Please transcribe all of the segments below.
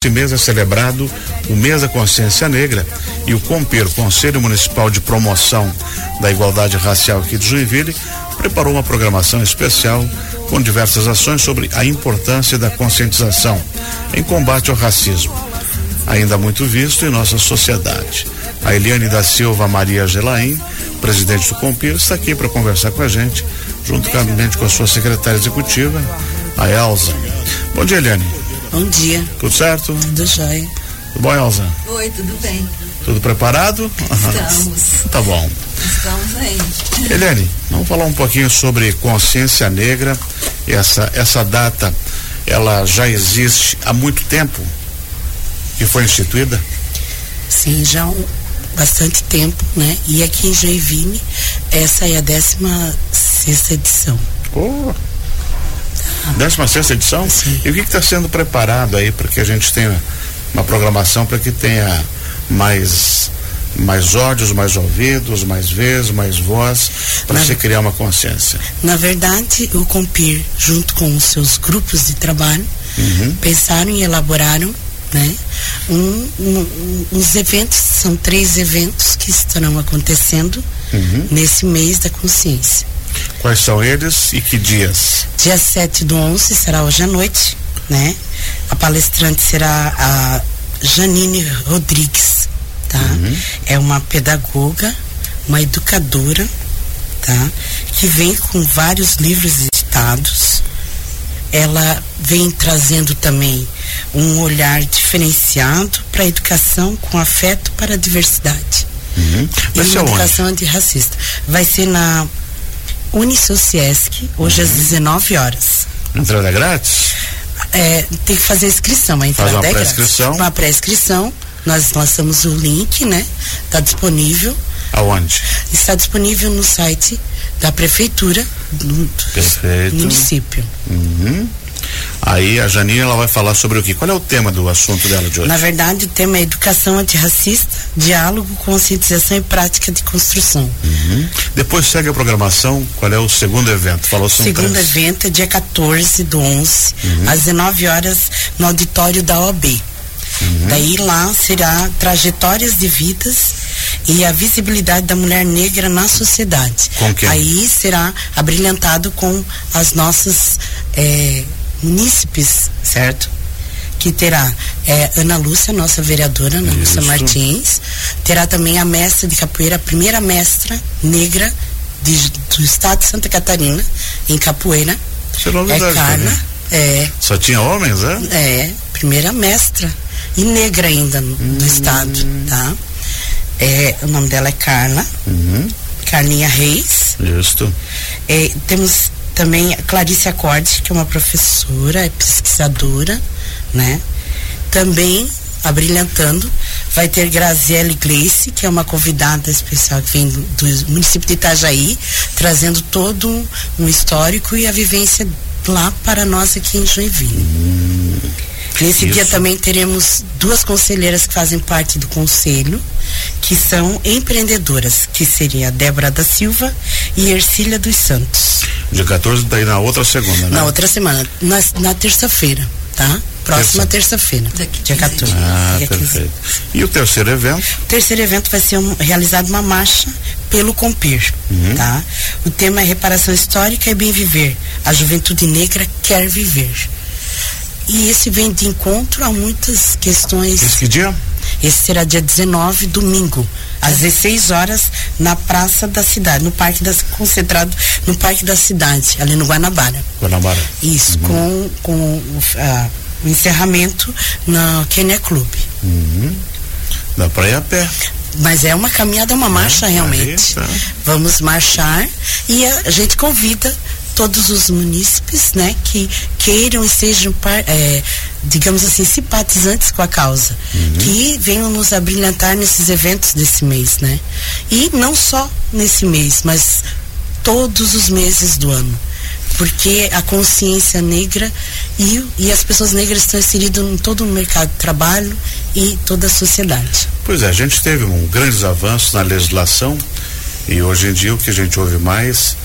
Este mês é celebrado o mês da consciência negra e o COMPER, Conselho Municipal de Promoção da Igualdade Racial aqui de Joinville, preparou uma programação especial com diversas ações sobre a importância da conscientização em combate ao racismo, ainda muito visto em nossa sociedade. A Eliane da Silva Maria Gelaim, presidente do COMPER, está aqui para conversar com a gente, juntamente com a sua secretária executiva, a Elza. Bom dia, Eliane. Bom dia. Tudo certo? Tudo jóia. Tudo bom, Elza? Oi, tudo bem. Tudo preparado? Estamos. tá bom. Estamos aí. Eliane, vamos falar um pouquinho sobre consciência negra. Essa, essa data, ela já existe há muito tempo que foi instituída? Sim, já há um, bastante tempo, né? E aqui em Joinville, essa é a 16 sexta edição. Oh, 16 sexta edição? Sim. E o que está sendo preparado aí para que a gente tenha uma programação para que tenha mais mais olhos, mais ouvidos, mais vezes, mais voz, para se criar uma consciência. Na verdade, o Compir, junto com os seus grupos de trabalho, Uhum. pensaram e elaboraram né, um, um, uns eventos, são três eventos que estarão acontecendo Uhum. nesse mês da consciência. Quais são eles e que dias? Dia 7 do 11 será hoje à noite, né? A palestrante será a Janine Rodrigues, tá? É uma pedagoga, uma educadora, tá? Que vem com vários livros editados. Ela vem trazendo também um olhar diferenciado para a educação com afeto para a diversidade. Uhum. E Vai ser uma onde? educação antirracista. Vai ser na Unisociesc, hoje às 19 horas. Entrada grátis? É, tem que fazer a inscrição, a entrada uma é grátis. pré-inscrição? Uma pré-inscrição. Nós lançamos o link, né? Está disponível. Aonde? Está disponível no site da prefeitura do, do município. Uhum. Aí a Janine ela vai falar sobre o que? Qual é o tema do assunto dela de hoje? Na verdade, o tema é educação antirracista, diálogo, conscientização e prática de construção. Uhum. Depois segue a programação. Qual é o segundo evento? Falou são Segundo três. evento é dia 14 do 11, Uhum. às 19 horas, no auditório da OAB. Uhum. Daí lá será trajetórias de vidas e a visibilidade da mulher negra na sociedade. Com quem? Aí será abrilhantado com as nossas eh, munícipes, certo? Que terá eh, Ana Lúcia, nossa vereadora, Ana Lúcia. Martins. Terá também a mestra de capoeira, a primeira mestra negra de- do estado de Santa Catarina, em capoeira. Isso é É novidade Carla. É, Só tinha homens, é? é, primeira mestra. E negra ainda no- do estado, tá? É, o nome dela é Carla, Uhum. Carlinha Reis. Justo. É, temos também Clarice Acorde, que é uma professora, é pesquisadora, né? Também, abrilhantando, vai ter Graziele Gleice, que é uma convidada especial que vem do, do município de Itajaí, trazendo todo um, um histórico e a vivência lá para nós aqui em Joinville. Nesse dia Isso. também teremos duas conselheiras que fazem parte do conselho, que são empreendedoras, que seria a Débora da Silva e Ercília dos Santos. Dia 14, daí na outra segunda, né? Na outra semana, na, na terça-feira, tá? Próxima Terça. terça-feira, Daqui dia 15 14. Ah, dia 15. perfeito. E o terceiro evento? O terceiro evento vai ser um, realizado uma marcha pelo Compir, Uhum. tá? O tema é reparação histórica e bem viver. A juventude negra quer viver. E esse vem de encontro a muitas questões. Esse que dia? Esse será dia 19, domingo, às 16 horas, na Praça da Cidade, no Parque da concentrado no Parque da Cidade, ali no Guanabara. Guanabara. Isso, com, com o, ah, o encerramento na Kenya Club. Uhum. Dá pra ir a pé. Mas é uma caminhada, uma marcha aí realmente. tá. Vamos marchar e a gente convida todos os munícipes, né, que queiram e sejam, eh, digamos assim, simpatizantes com a causa, que venham nos abrilhantar nesses eventos desse mês, né? E não só nesse mês, mas todos os meses do ano. Porque a consciência negra e, e as pessoas negras estão inseridas em todo o mercado de trabalho e toda a sociedade. Pois é, a gente teve um grandes avanços na legislação e hoje em dia o que a gente ouve mais,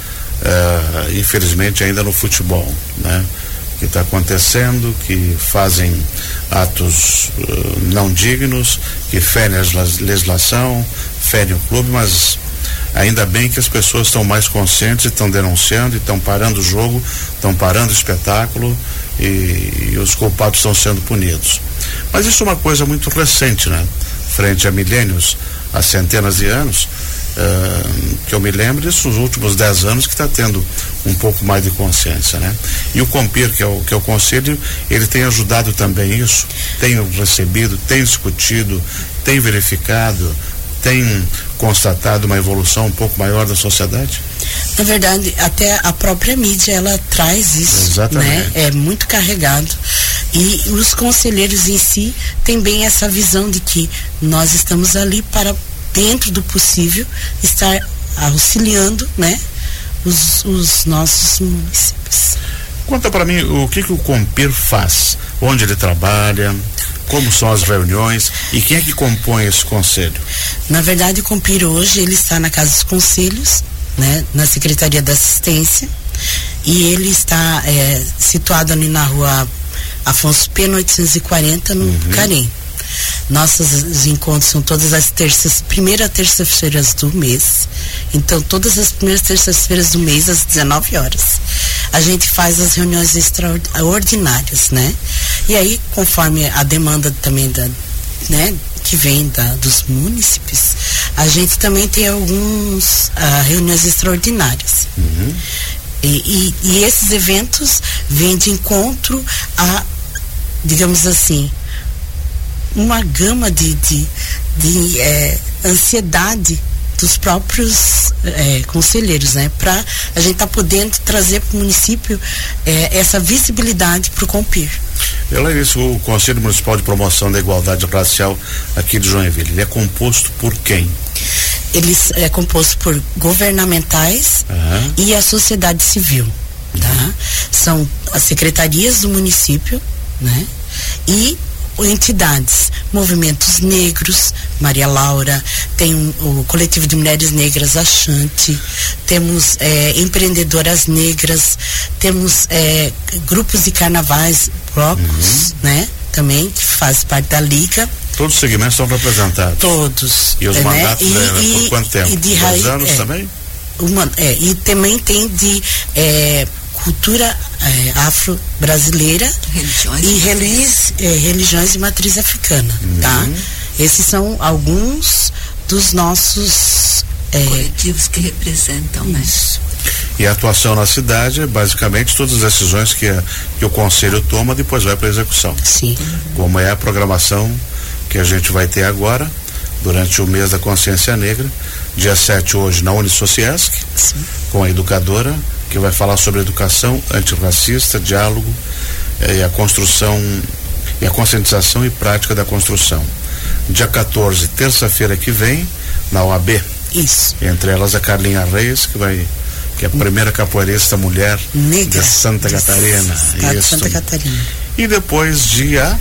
eh, infelizmente, ainda no futebol, né? que está acontecendo, que fazem atos uh, não dignos, que ferem a legislação, ferem o clube, mas ainda bem que as pessoas estão mais conscientes, estão denunciando, estão parando o jogo, estão parando o espetáculo e, e os culpados estão sendo punidos. Mas isso é uma coisa muito recente, né? Frente a milênios, há centenas de anos, uh, que eu me lembro, nos últimos dez anos que está tendo um pouco mais de consciência, né? E o Compir, que é o, que é o conselho, ele tem ajudado também isso, tem recebido, tem discutido, tem verificado, tem constatado uma evolução um pouco maior da sociedade? Na verdade, até a própria mídia ela traz isso, Exatamente. né? É muito carregado. E os conselheiros em si têm bem essa visão de que nós estamos ali para dentro do possível estar auxiliando, né, os, os nossos municípios. Conta para mim o que, que o Compir faz, onde ele trabalha, como são as reuniões e quem é que compõe esse conselho? Na verdade, o Compir hoje ele está na Casa dos Conselhos, né, na Secretaria da Assistência, e ele está é, situado ali na rua Afonso Pena 840, no uhum. Nossos encontros são todas as terças, primeira terça-feiras do mês. Então, todas as primeiras terças-feiras do mês, às 19 horas. A gente faz as reuniões extraordinárias, né? E aí, conforme a demanda também da, né, que vem da, dos munícipes, a gente também tem alguns uh, reuniões extraordinárias. Uhum. E, e, e, esses eventos vêm de encontro a, digamos assim, uma gama de, de, de é, ansiedade dos próprios é, conselheiros, né? Para a gente estar tá podendo trazer para o município é, essa visibilidade para o Compir. Ela é isso, o Conselho Municipal de Promoção da Igualdade Racial aqui de Joinville. Ele é composto por quem? Ele é composto por governamentais uhum. e a sociedade civil, tá? Uhum. São as secretarias do município, né? E entidades, movimentos negros, Maria Laura, tem o coletivo de mulheres negras Achante, temos é, empreendedoras negras, temos é, grupos de carnavais, blocos, uhum. né? Também, que faz parte da liga. Todos os segmentos estão representados. Todos. E os né? mandatos e, é, por quanto tempo? E de Dois anos é, também? Uma, é, e também tem de é, cultura é, afro-brasileira e religiões, é, religiões de matriz africana, uhum. tá? Esses são alguns dos nossos é, coletivos que representam, né? isso. né? E a atuação na cidade é basicamente todas as decisões que, a, que o conselho toma depois vai para execução. Sim. Como é a programação que a gente vai ter agora durante o mês da consciência negra, dia 7 hoje na Unisociesc, com a educadora que vai falar sobre educação antirracista, diálogo eh, e a construção e a conscientização e prática da construção. Dia 14, terça-feira que vem, na OAB. Isso. Entre elas a Carlinha Reis, que vai que é a primeira capoeirista mulher Negra. de Santa de Catarina. Isso. De Santa Catarina. E depois dia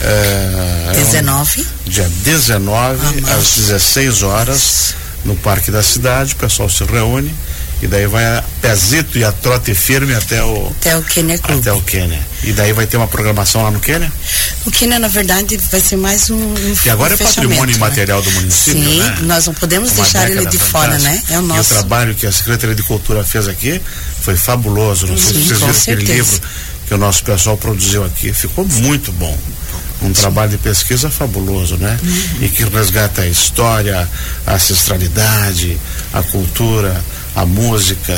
é, 19. dia 19, às 16 horas, no Parque da Cidade, o pessoal se reúne e daí vai a pezito e a trote firme até o até o Quênia Clube. Até o Quênia. E daí vai ter uma programação lá no Quênia? O Quênia, na verdade, vai ser mais um, um Que agora um é patrimônio né? imaterial do município, Sim, né? nós não podemos uma deixar ele de fora, né? É o nosso. E o trabalho que a Secretaria de Cultura fez aqui foi fabuloso. Não sei Sim, se vocês viram certeza. aquele livro que o nosso pessoal produziu aqui. Ficou muito bom um trabalho de pesquisa fabuloso, né? Uhum. E que resgata a história, a ancestralidade, a cultura, a música,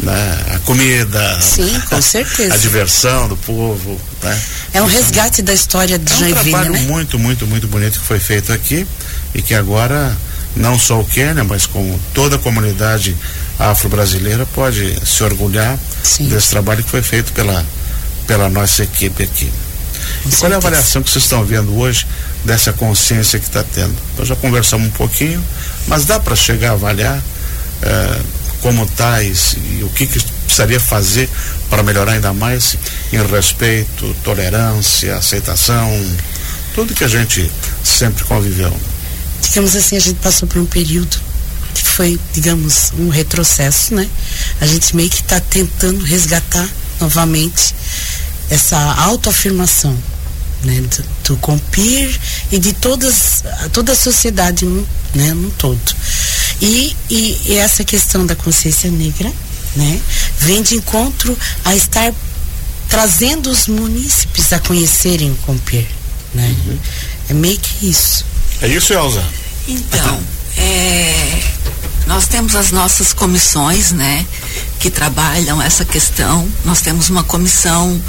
né? a comida, Sim, com certeza. a diversão do povo, né? É um resgate da história de é Joinville, um trabalho né? muito, muito, muito bonito que foi feito aqui e que agora não só o Quênia, mas com toda a comunidade afro-brasileira pode se orgulhar Sim. desse trabalho que foi feito pela pela nossa equipe aqui. Com e qual é a avaliação que vocês estão vendo hoje dessa consciência que está tendo? Nós já conversamos um pouquinho, mas dá para chegar a avaliar eh, como e, e o que, que precisaria fazer para melhorar ainda mais em respeito, tolerância, aceitação, tudo que a gente sempre conviveu. digamos assim, a gente passou por um período que foi, digamos, um retrocesso, né? A gente meio que está tentando resgatar novamente essa autoafirmação né, do, do Compir e de todas, toda a sociedade né, no todo. E, e, e, essa questão da consciência negra né, vem de encontro a estar trazendo os munícipes a conhecerem o Compir. Né? Uhum. É meio que isso. É isso, Elza? Então, é, nós temos as nossas comissões, né? que trabalham essa questão. Nós temos uma comissão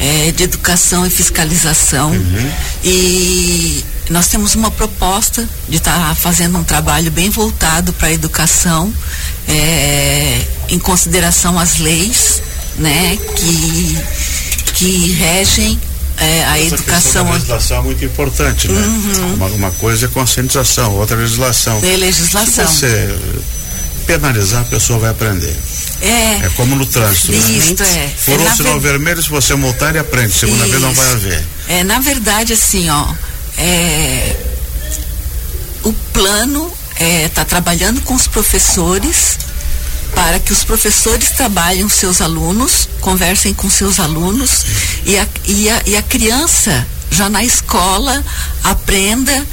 é, de educação e fiscalização uhum. e nós temos uma proposta de estar tá fazendo um trabalho bem voltado para a educação, é, em consideração às leis, né, que que regem é, a Essa educação. A legislação é muito importante, né? Uhum. Uma, uma, coisa é conscientização, outra é legislação. É legislação. Se você penalizar, a pessoa vai aprender. É. É como no trânsito. Né? Isso, né? é. Furou é, o sinal ver... vermelho, se você multar, ele aprende. Segunda Isso. vez não vai haver. É, na verdade, assim, ó, é, o plano está é, trabalhando com os professores para que os professores trabalhem os seus alunos, conversem com seus alunos e a, e a, e a criança já na escola aprenda,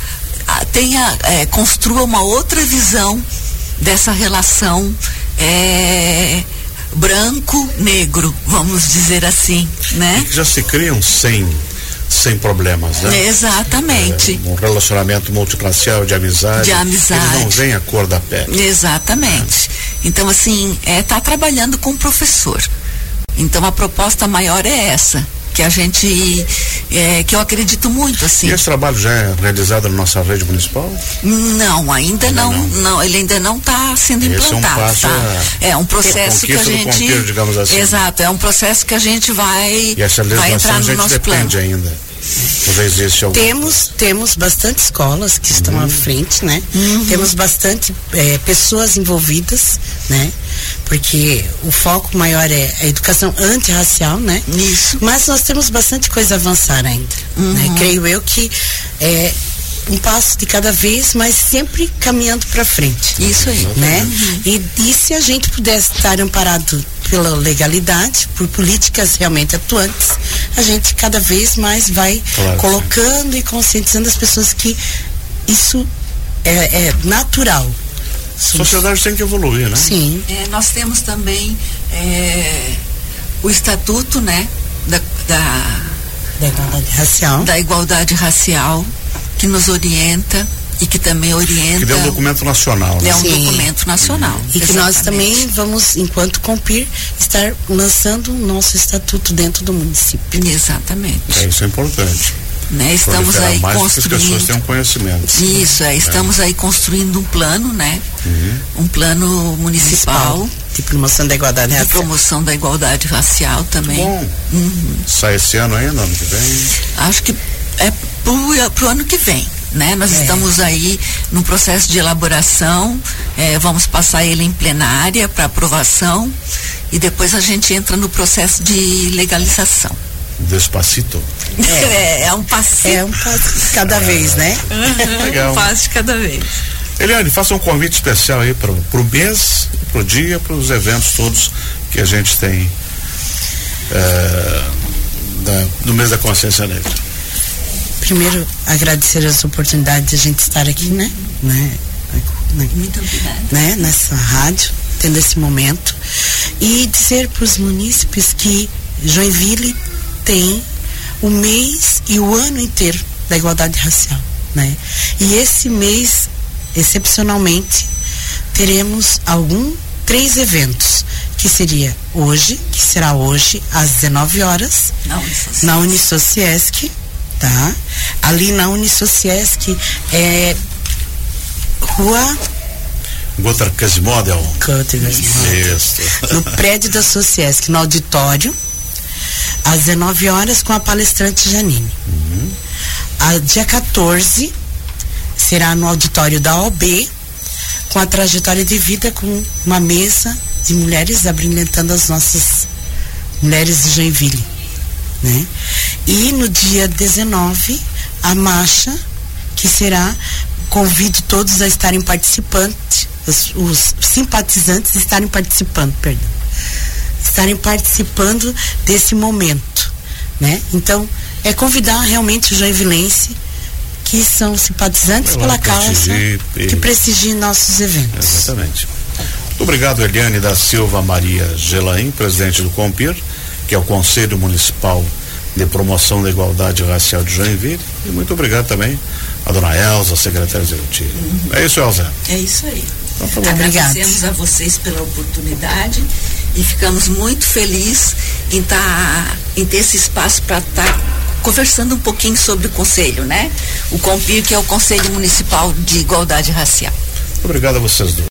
tenha, é, construa uma outra visão dessa relação é, branco-negro, vamos dizer assim, né? já se criam sem sem problemas, né? Exatamente. É, um relacionamento multirracial de amizade. De amizade. Não veem a cor da pele. Exatamente. É. Então, assim, é, tá trabalhando com o professor. Então, a proposta maior é essa que a gente é, que eu acredito muito assim. E esse trabalho já é realizado na nossa rede municipal? Não, ainda, ainda não, não, não, ele ainda não está sendo esse implantado. É um, passo tá? é um processo que a gente. digamos assim. Exato, é um processo que a gente vai, e essa vai entrar no nosso plano. ainda. Temos, temos bastante escolas que estão uhum. à frente, né? Uhum. Temos bastante é, pessoas envolvidas, né? Porque o foco maior é a educação antirracial, né? Isso. Mas nós temos bastante coisa a avançar ainda. Né? Uhum. Né? Creio eu que é, um passo de cada vez, mas sempre caminhando para frente. Isso aí. Né? Uhum. E, e se a gente pudesse estar amparado pela legalidade, por políticas realmente atuantes, a gente cada vez mais vai claro, colocando sim. e conscientizando as pessoas que isso é, é natural. A sociedade tem que evoluir, né? Sim. É, nós temos também é, o estatuto, né, da, da, da igualdade racial. Da igualdade racial que nos orienta e que também orienta. Que é um documento nacional. Né? É um Sim. documento nacional. E Exatamente. que nós também vamos, enquanto Compir, estar lançando o nosso estatuto dentro do município. Exatamente. É, isso é importante. Né? Estamos aí mais construindo. as pessoas tenham conhecimento. Isso, é, estamos é. aí construindo um plano, né? Uhum. Um plano municipal. municipal. De promoção da igualdade racial. De promoção da igualdade racial também. Bom. Uhum. Sai esse ano ainda, ano que vem? Acho que é para o ano que vem. Né? Nós é. estamos aí no processo de elaboração, é, vamos passar ele em plenária para aprovação e depois a gente entra no processo de legalização. Despacito. É, é um passinho. É um passo de cada vez, né? Uhum, Legal. Um passo de cada vez. Eliane, faça um convite especial aí para o mês, para o dia, para os eventos todos que a gente tem é, da, no mês da consciência negra primeiro agradecer as oportunidades de a gente estar aqui, né? né? Muito obrigada. Né? Nessa rádio, tendo esse momento. E dizer para os munícipes que Joinville tem o mês e o ano inteiro da igualdade racial, né? E esse mês, excepcionalmente, teremos algum três eventos, que seria hoje, que será hoje às 19 horas, na Unisociesc, tá? Ali na Unisociesc é Rua Gutter Casimodel. Isso. No prédio da Sociesc, no auditório, às 19 horas, com a palestrante Janine. Uhum. A, dia 14 será no auditório da OB, com a trajetória de vida, com uma mesa de mulheres abrilhantando as nossas mulheres de Joinville né? E no dia 19, a marcha, que será, convido todos a estarem participando, os, os simpatizantes estarem participando, perdão. estarem participando desse momento, né? Então, é convidar realmente o joinvilense que são simpatizantes pela causa, que prestigiem nossos eventos. Exatamente. Muito obrigado, Eliane da Silva Maria Gelaim, presidente do COMPIR, que é o Conselho Municipal de Promoção da Igualdade Racial de Joinville. E muito obrigado também a dona Elza, secretária executiva. Uhum. É isso, Elza? É isso aí. Então, tá Agradecemos a vocês pela oportunidade e ficamos muito felizes em, tá, em ter esse espaço para estar tá conversando um pouquinho sobre o conselho, né? O COMPIR, que é o Conselho Municipal de Igualdade Racial. Obrigado a vocês dois.